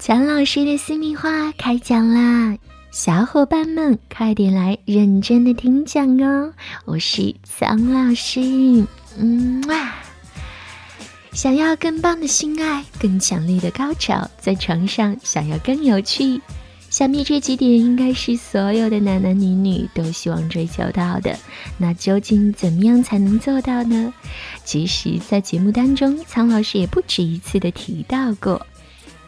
蒋老师的私密话开讲啦，小伙伴们快点来认真的听讲哦！我是蒋老师，嗯哇！想要更棒的性爱，更强烈的高潮，在床上想要更有趣，想必这几点应该是所有的男男女女都希望追求到的。那究竟怎么样才能做到呢？其实，在节目当中，苍老师也不止一次的提到过。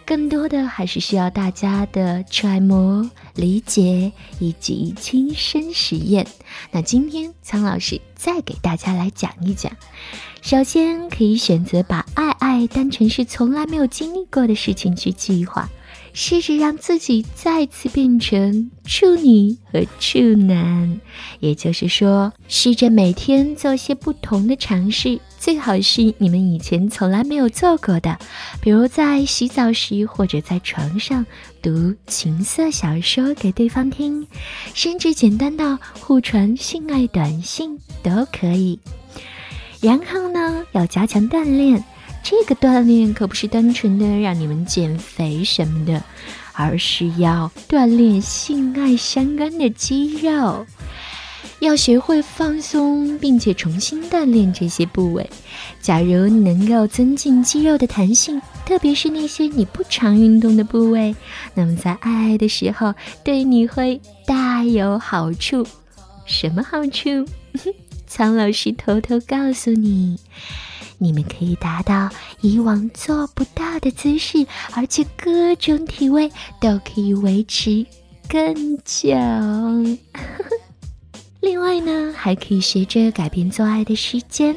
更多的还是需要大家的揣摩、理解以及亲身实验。那今天苍老师再给大家来讲一讲。首先，可以选择把爱爱当成是从来没有经历过的事情去计划。试着让自己再次变成处女和处男，也就是说，试着每天做些不同的尝试，最好是你们以前从来没有做过的，比如在洗澡时或者在床上读情色小说给对方听，甚至简单到互传性爱短信都可以。然后呢，要加强锻炼。这个锻炼可不是单纯的让你们减肥什么的，而是要锻炼性爱相关的肌肉，要学会放松，并且重新锻炼这些部位。假如能够增进肌肉的弹性，特别是那些你不常运动的部位，那么在爱爱的时候对你会大有好处。什么好处？苍老师偷偷告诉你。你们可以达到以往做不到的姿势，而且各种体位都可以维持更久。另外呢，还可以学着改变做爱的时间，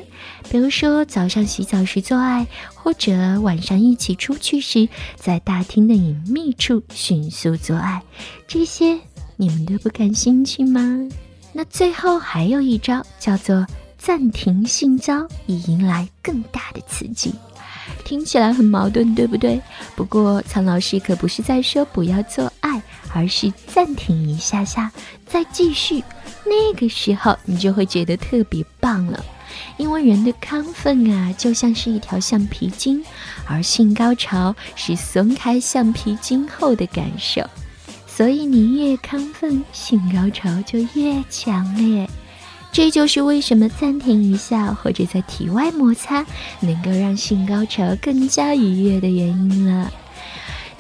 比如说早上洗澡时做爱，或者晚上一起出去时，在大厅的隐秘处迅速做爱。这些你们都不感兴趣吗？那最后还有一招，叫做。暂停性交以迎来更大的刺激，听起来很矛盾，对不对？不过苍老师可不是在说不要做爱，而是暂停一下下，再继续。那个时候你就会觉得特别棒了，因为人的亢奋啊，就像是一条橡皮筋，而性高潮是松开橡皮筋后的感受。所以你越亢奋，性高潮就越强烈。这就是为什么暂停一下或者在体外摩擦能够让性高潮更加愉悦的原因了。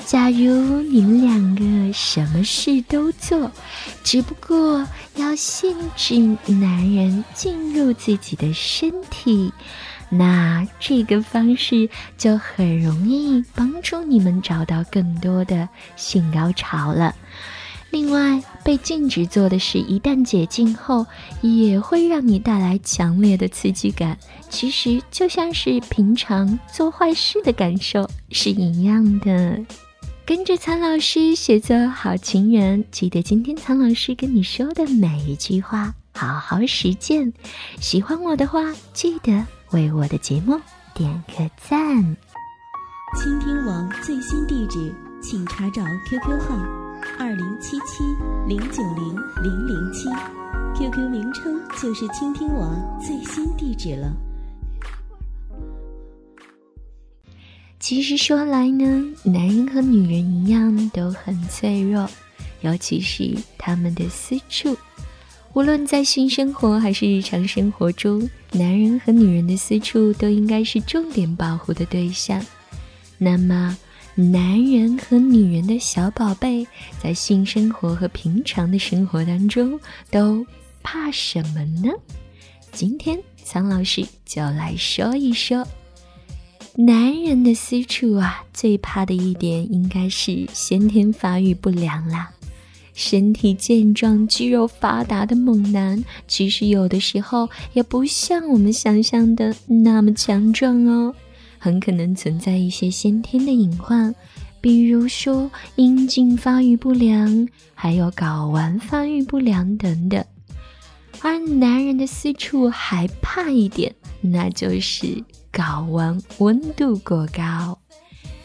假如你们两个什么事都做，只不过要限制男人进入自己的身体，那这个方式就很容易帮助你们找到更多的性高潮了。另外，被禁止做的事，一旦解禁后，也会让你带来强烈的刺激感。其实就像是平常做坏事的感受是一样的。跟着苍老师学做好情人，记得今天苍老师跟你说的每一句话，好好实践。喜欢我的话，记得为我的节目点个赞。倾听网最新地址，请查找 QQ 号。二零七七零九零零零七，QQ 名称就是倾听网最新地址了。其实说来呢，男人和女人一样都很脆弱，尤其是他们的私处。无论在性生活还是日常生活中，男人和女人的私处都应该是重点保护的对象。那么。男人和女人的小宝贝，在性生活和平常的生活当中都怕什么呢？今天苍老师就来说一说，男人的私处啊，最怕的一点应该是先天发育不良啦。身体健壮、肌肉发达的猛男，其实有的时候也不像我们想象的那么强壮哦。很可能存在一些先天的隐患，比如说阴茎发育不良，还有睾丸发育不良等等。而男人的私处还怕一点，那就是睾丸温度过高。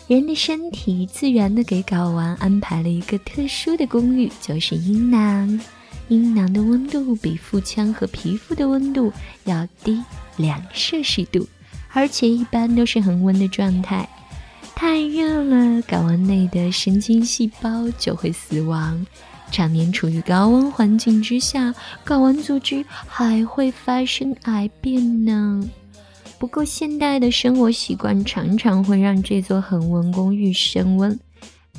人的身体自然的给睾丸安排了一个特殊的公寓，就是阴囊。阴囊的温度比腹腔和皮肤的温度要低两摄氏度，而且一般都是恒温的状态。太热了，睾丸内的神经细胞就会死亡。常年处于高温环境之下，睾丸组织还会发生癌变呢。不过，现代的生活习惯常常会让这座恒温公寓升温。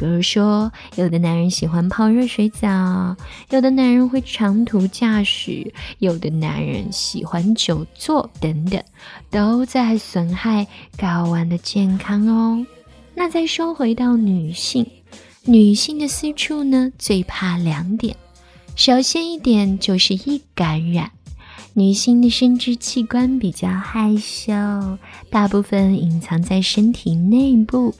比如说，有的男人喜欢泡热水澡，有的男人会长途驾驶，有的男人喜欢久坐，等等，都在损害睾丸的健康哦。那再说回到女性，女性的私处呢，最怕两点。首先一点就是易感染，女性的生殖器官比较害羞，大部分隐藏在身体内部。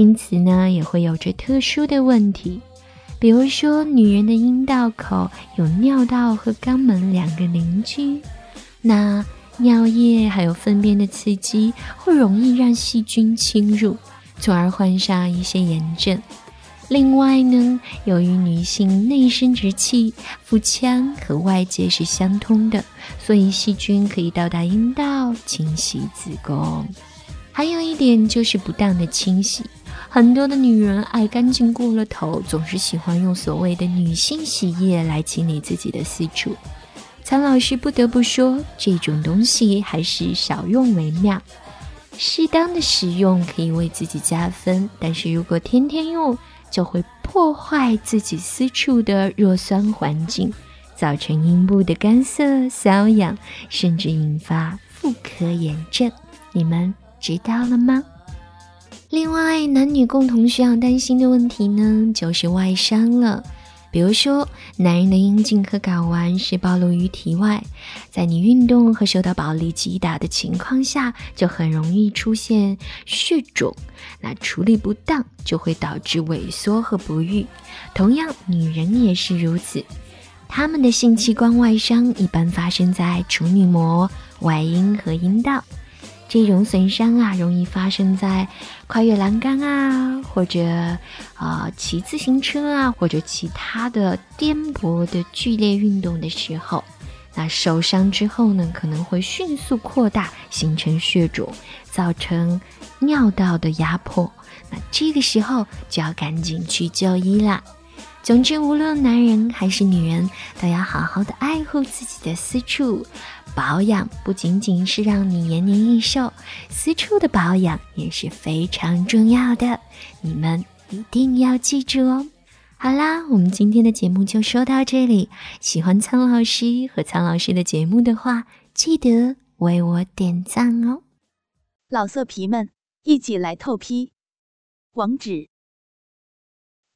因此呢，也会有着特殊的问题，比如说，女人的阴道口有尿道和肛门两个邻居，那尿液还有粪便的刺激会容易让细菌侵入，从而患上一些炎症。另外呢，由于女性内生殖器腹腔和外界是相通的，所以细菌可以到达阴道侵袭子宫。还有一点就是不当的清洗。很多的女人爱干净过了头，总是喜欢用所谓的女性洗液来清理自己的私处。苍老师不得不说，这种东西还是少用为妙。适当的使用可以为自己加分，但是如果天天用，就会破坏自己私处的弱酸环境，造成阴部的干涩、瘙痒，甚至引发妇科炎症。你们知道了吗？另外，男女共同需要担心的问题呢，就是外伤了。比如说，男人的阴茎和睾丸是暴露于体外，在你运动和受到暴力击打的情况下，就很容易出现血肿。那处理不当，就会导致萎缩和不育。同样，女人也是如此，她们的性器官外伤一般发生在处女膜、外阴和阴道。这种损伤啊，容易发生在跨越栏杆啊，或者啊骑自行车啊，或者其他的颠簸的剧烈运动的时候。那受伤之后呢，可能会迅速扩大，形成血肿，造成尿道的压迫。那这个时候就要赶紧去就医啦。总之，无论男人还是女人，都要好好的爱护自己的私处。保养不仅仅是让你延年益寿，私处的保养也是非常重要的，你们一定要记住哦。好啦，我们今天的节目就说到这里。喜欢苍老师和苍老师的节目的话，记得为我点赞哦。老色皮们，一起来透批！网址